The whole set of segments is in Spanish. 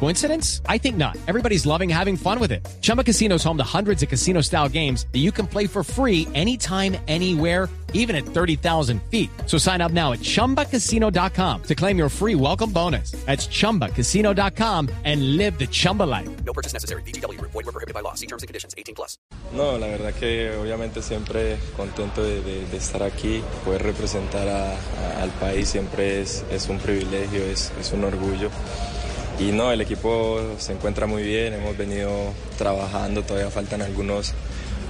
Coincidence? I think not. Everybody's loving having fun with it. Chumba Casino is home to hundreds of casino style games that you can play for free anytime, anywhere, even at 30,000 feet. So sign up now at chumbacasino.com to claim your free welcome bonus. That's chumbacasino.com and live the Chumba life. No purchase necessary. BGW. Void were prohibited by law. See terms and conditions. 18 plus. No, la verdad que obviamente siempre contento de, de- de estar aquí, poder representar a- a- al país siempre es, es un privilegio, es, es un orgullo. Y no, el equipo se encuentra muy bien, hemos venido trabajando, todavía faltan algunos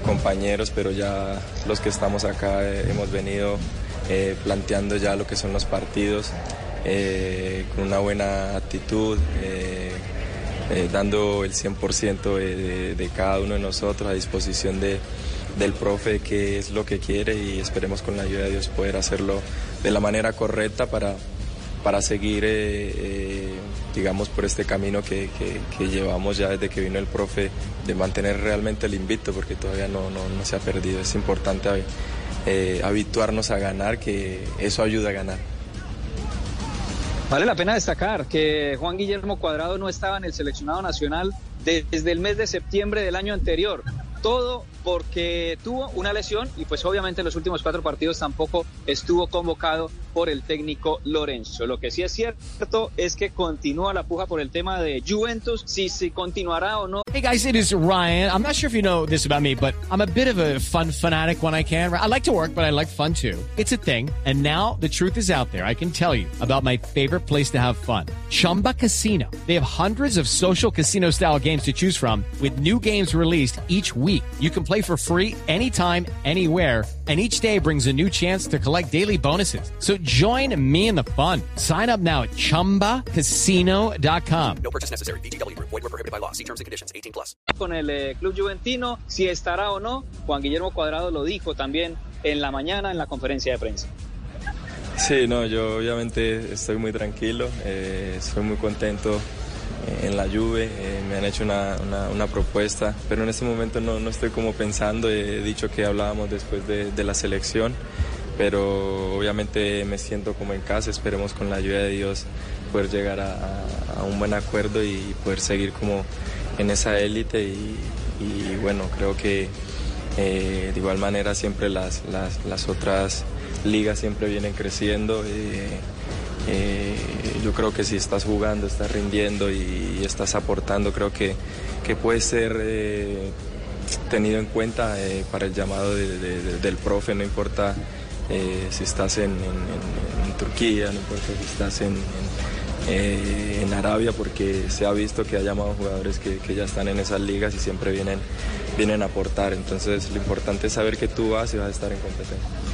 compañeros, pero ya los que estamos acá eh, hemos venido eh, planteando ya lo que son los partidos eh, con una buena actitud. dando el 100% de, de- de cada uno de nosotros a disposición de, del profe, que es lo que quiere y esperemos con la ayuda de Dios poder hacerlo de la manera correcta para, para seguir, eh, eh, digamos, por este camino que, que- llevamos ya desde que vino el profe, de mantener realmente el invito, porque todavía no, no, no se ha perdido. Es importante eh, habituarnos a ganar, que eso ayuda a ganar. Vale la pena destacar que Juan Guillermo Cuadrado no estaba en el seleccionado nacional desde el mes de septiembre del año anterior. Todo porque tuvo una lesión y pues obviamente en los últimos cuatro partidos tampoco estuvo convocado por el técnico Lorenzo. Lo que sí es cierto es que continúa la puja por el tema de Juventus, si, si continuará o no. Hey guys, it is Ryan. I'm not sure if you know this about me, but I'm a bit of a fun fanatic when I can. I like to work, but I like fun too. It's a thing. And now the truth is out there. I can tell you about my favorite place to have fun. Chumba Casino. They have hundreds of social casino style games to choose from with new games released each week. You can play for free anytime, anywhere. And each day brings a new chance to collect daily bonuses. So join me in the fun. Sign up now at chumbacasino.com. No purchase necessary. BGW. Void were prohibited by law. See terms and conditions. 18 plus. con el eh, club juventino, si estará o no. Juan Guillermo Cuadrado lo dijo también en la mañana en la conferencia de prensa. Sí, no, yo obviamente estoy muy tranquilo, eh, estoy muy contento en la Juve, eh, me han hecho una, una- propuesta, pero en este momento no, no estoy como pensando, he dicho que hablábamos después de, de la selección, pero obviamente me siento como en casa, esperemos con la ayuda de Dios poder llegar a, un buen acuerdo y poder seguir como en esa élite y, y bueno, creo que eh, de igual manera siempre las, las, las otras ligas siempre vienen creciendo. eh, eh, yo creo que si estás jugando, estás rindiendo y, estás aportando, creo que, que puede ser eh, tenido en cuenta eh, para el llamado de- de- de- del profe, no importa eh, si estás en, Turquía, no importa si estás en, en- Arabia, porque se ha visto que ha llamado jugadores que, que ya están en esas ligas y siempre vienen, vienen a aportar. Entonces lo importante es saber que tú vas y vas a estar en competencia.